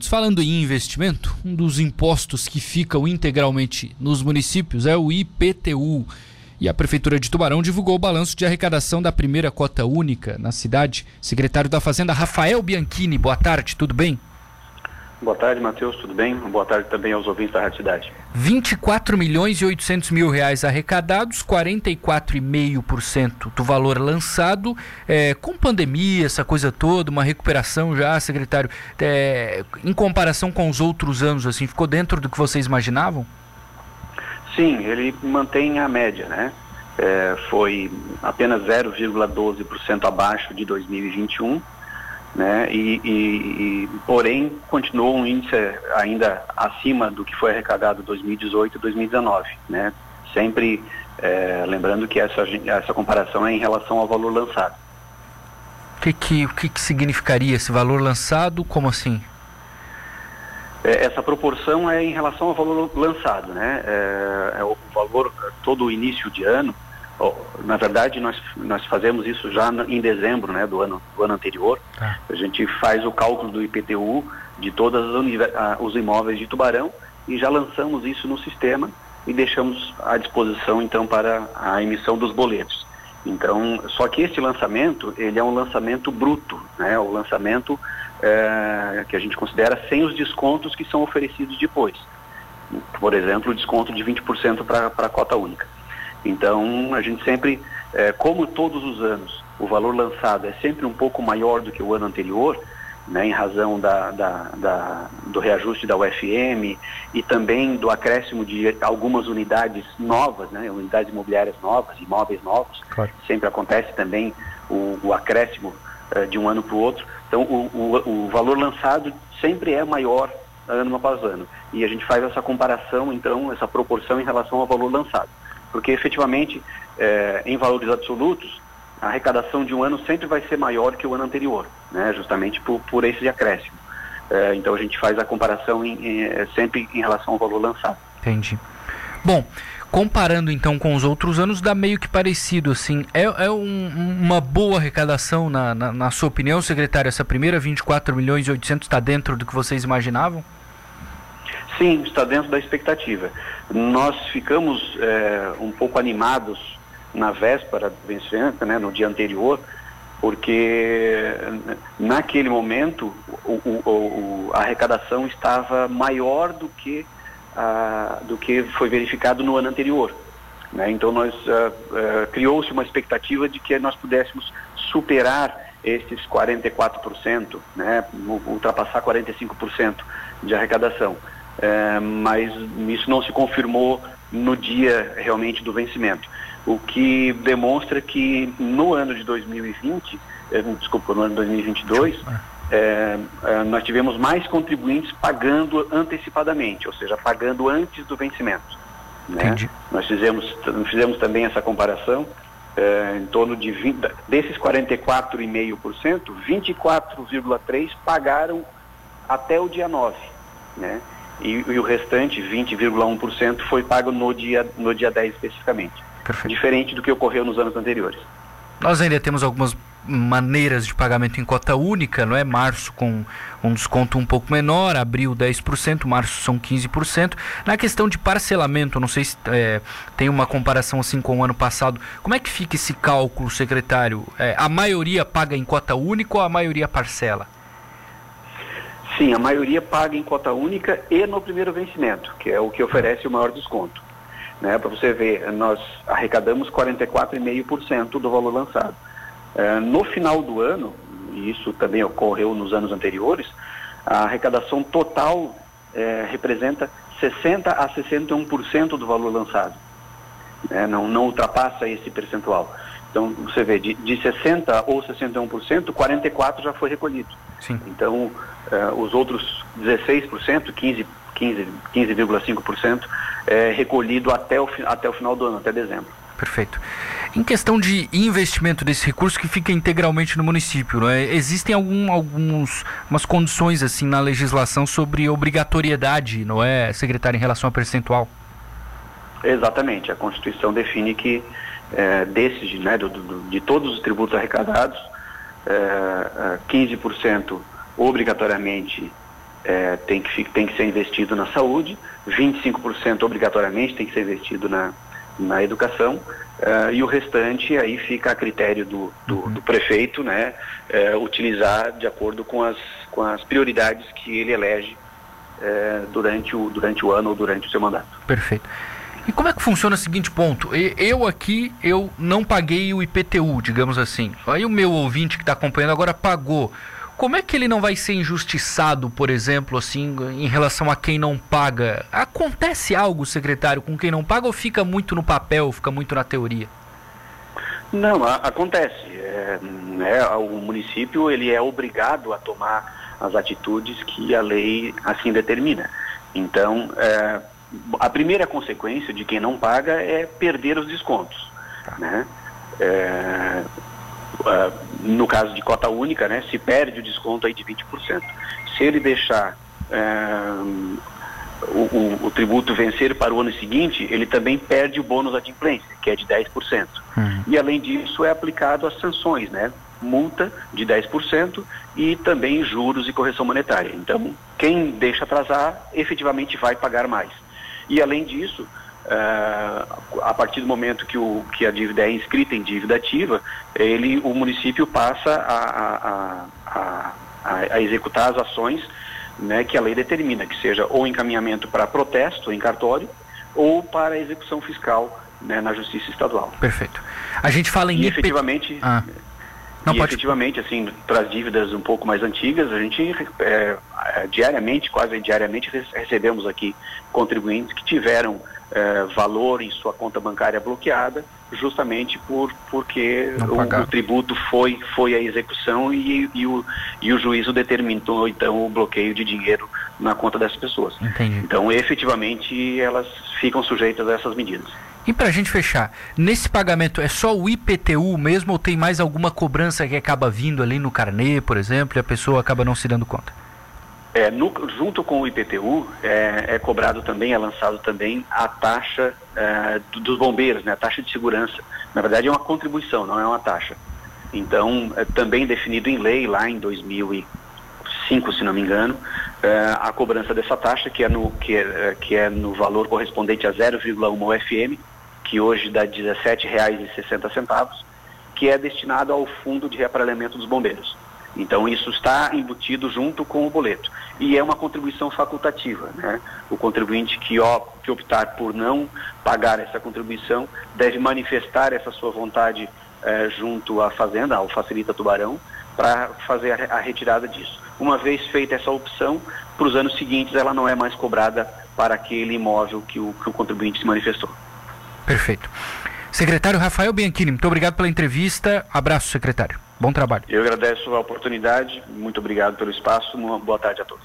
Falando em investimento, um dos impostos que ficam integralmente nos municípios é o IPTU. E a Prefeitura de Tubarão divulgou o balanço de arrecadação da primeira cota única na cidade. Secretário da Fazenda, Rafael Bianchini, boa tarde, tudo bem? Boa tarde, Matheus, tudo bem? Boa tarde também aos ouvintes da Rádio Cidade. 24 milhões e 800 mil reais arrecadados, 44,5% do valor lançado. É, com pandemia, essa coisa toda, uma recuperação já, secretário, é, em comparação com os outros anos, assim, ficou dentro do que vocês imaginavam? Sim, ele mantém a média, né? É, foi apenas 0,12% abaixo de 2021 né? E, e, e, porém continuou um índice ainda acima do que foi arrecadado 2018 e 2019, né? Sempre é, lembrando que essa, essa comparação é em relação ao valor lançado. O que, que, o que, que significaria esse valor lançado? Como assim? É, essa proporção é em relação ao valor lançado, né? É, é o valor todo o início de ano na verdade, nós, nós fazemos isso já em dezembro né, do, ano, do ano anterior. Tá. A gente faz o cálculo do IPTU de todos os imóveis de Tubarão e já lançamos isso no sistema e deixamos à disposição então para a emissão dos boletos. Então, só que esse lançamento, ele é um lançamento bruto, né? O lançamento é, que a gente considera sem os descontos que são oferecidos depois. Por exemplo, o desconto de 20% para a cota única. Então, a gente sempre, é, como todos os anos, o valor lançado é sempre um pouco maior do que o ano anterior, né, em razão da, da, da, do reajuste da UFM e também do acréscimo de algumas unidades novas, né, unidades imobiliárias novas, imóveis novos. Claro. Sempre acontece também o, o acréscimo uh, de um ano para o outro. Então, o, o, o valor lançado sempre é maior ano após ano. E a gente faz essa comparação, então, essa proporção em relação ao valor lançado porque efetivamente, é, em valores absolutos, a arrecadação de um ano sempre vai ser maior que o ano anterior, né, justamente por, por esse acréscimo. É, então a gente faz a comparação em, em, é, sempre em relação ao valor lançado. Entendi. Bom, comparando então com os outros anos, dá meio que parecido, assim. É, é um, uma boa arrecadação, na, na, na, sua opinião, secretário? Essa primeira 24 milhões e 800 está dentro do que vocês imaginavam? Sim, está dentro da expectativa. Nós ficamos é, um pouco animados na véspera do vencimento, né, no dia anterior, porque naquele momento o, o, o, a arrecadação estava maior do que, a, do que foi verificado no ano anterior. Né? Então nós uh, uh, criou-se uma expectativa de que nós pudéssemos superar esses 44%, né? ultrapassar 45% de arrecadação é, mas isso não se confirmou no dia realmente do vencimento. O que demonstra que no ano de 2020, é, desculpa, no ano de 2022, é, é, nós tivemos mais contribuintes pagando antecipadamente, ou seja, pagando antes do vencimento. Né? Nós fizemos, fizemos também essa comparação, é, em torno de 20, desses 44,5%, 24,3% pagaram até o dia 9. Né? E, e o restante, 20,1%, foi pago no dia, no dia 10 especificamente. Perfeito. Diferente do que ocorreu nos anos anteriores. Nós ainda temos algumas maneiras de pagamento em cota única, não é? Março com um desconto um pouco menor, abril 10%, março são 15%. Na questão de parcelamento, não sei se é, tem uma comparação assim com o ano passado, como é que fica esse cálculo, secretário? É, a maioria paga em cota única ou a maioria parcela? Sim, a maioria paga em cota única e no primeiro vencimento, que é o que oferece o maior desconto. Né? Para você ver, nós arrecadamos 44,5% do valor lançado. É, no final do ano, e isso também ocorreu nos anos anteriores, a arrecadação total é, representa 60% a 61% do valor lançado. Né? Não, não ultrapassa esse percentual. Então, você vê, de, de 60% ou 61%, 44% já foi recolhido. Sim. Então, uh, os outros 16%, 15, 15, 15,5% é recolhido até o, até o final do ano, até dezembro. Perfeito. Em questão de investimento desse recurso que fica integralmente no município, não é? existem algum, alguns, umas condições assim na legislação sobre obrigatoriedade, não é, secretário, em relação a percentual? Exatamente. A Constituição define que é, desses, né, do, do, de todos os tributos arrecadados, é, 15% é, obrigatoriamente é, tem, que, tem que ser investido na saúde, 25% obrigatoriamente tem que ser investido na, na educação, uh, e o restante aí fica a critério do, do, uhum. do prefeito, né, uh, utilizar de acordo com as, com as prioridades que ele elege uh, durante, o, durante o ano ou durante o seu mandato. Perfeito. E como é que funciona o seguinte ponto? Eu aqui, eu não paguei o IPTU, digamos assim. Aí o meu ouvinte que está acompanhando agora pagou. Como é que ele não vai ser injustiçado, por exemplo, assim, em relação a quem não paga? Acontece algo, secretário, com quem não paga ou fica muito no papel, fica muito na teoria? Não, a, acontece. É, né, o município ele é obrigado a tomar as atitudes que a lei assim determina. Então, é, a primeira consequência de quem não paga é perder os descontos. Tá. Né? É, uh, no caso de cota única, né, se perde o desconto aí de 20%. Se ele deixar uh, o, o, o, tributo vencer para o ano seguinte, ele também perde o bônus adimplência, que é de 10%. Uhum. E além disso é aplicado as sanções, né? Multa de 10% e também juros e correção monetária. Então, quem deixa atrasar, efetivamente vai pagar mais. E além disso, Uh, a partir do momento que, o, que a dívida é inscrita em dívida ativa, ele, o município passa a, a, a, a executar as ações né, que a lei determina, que seja ou encaminhamento para protesto em cartório ou para execução fiscal né, na Justiça Estadual. Perfeito. A gente fala em... E efetivamente... Ah. Não, e pode... efetivamente, assim, para as dívidas um pouco mais antigas, a gente é, é, diariamente, quase diariamente, recebemos aqui contribuintes que tiveram é, valor em sua conta bancária bloqueada, justamente por, porque o, o, tributo foi, foi a execução e, e, o, e o juízo determinou então o bloqueio de dinheiro na conta dessas pessoas. Entendi. Então, efetivamente, elas ficam sujeitas a essas medidas. E para a gente fechar, nesse pagamento é só o IPTU mesmo ou tem mais alguma cobrança que acaba vindo ali no carnê, por exemplo, e a pessoa acaba não se dando conta? É, no, junto com o IPTU, é, é, cobrado também, é lançado também a taxa é, dos bombeiros, né, a taxa de segurança. Na verdade é uma contribuição, não é uma taxa. Então, é também definido em lei lá em 2005, se não me engano, é, a cobrança dessa taxa, que é, no, que, é, que é no valor correspondente a 0,1 UFM, que hoje dá R$ 17,60, que é destinado ao Fundo de Reaparelhamento dos Bombeiros. Então isso está embutido junto com o boleto. E é uma contribuição facultativa. Né? O contribuinte que, que optar por não pagar essa contribuição deve manifestar essa sua vontade eh, junto à Fazenda, ao Facilita Tubarão, para fazer a, a retirada disso. Uma vez feita essa opção, para os anos seguintes ela não é mais cobrada para aquele imóvel que o, que o contribuinte se manifestou. Perfeito. Secretário Rafael Bianchini, muito obrigado pela entrevista. Abraço, secretário. Bom trabalho. Eu agradeço a oportunidade, muito obrigado pelo espaço, uma boa tarde a todos.